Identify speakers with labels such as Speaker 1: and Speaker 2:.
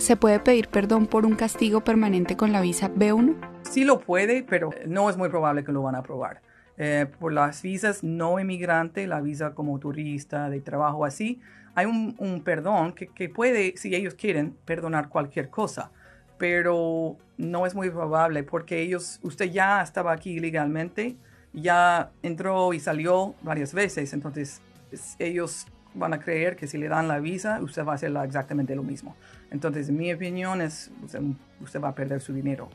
Speaker 1: ¿Se puede pedir perdón por un castigo permanente con la visa B1?
Speaker 2: Sí lo puede, pero no es muy probable que lo van a aprobar. Eh, por las visas no inmigrante, la visa como turista, de trabajo así, hay un, perdón que, que, puede, si ellos quieren, perdonar cualquier cosa, pero no es muy probable porque ellos, usted ya estaba aquí legalmente, ya entró y salió varias veces, entonces ellos van a creer que si le dan la visa, usted va a hacer exactamente lo mismo. Entonces, mi opinión es, usted, usted va a perder su dinero.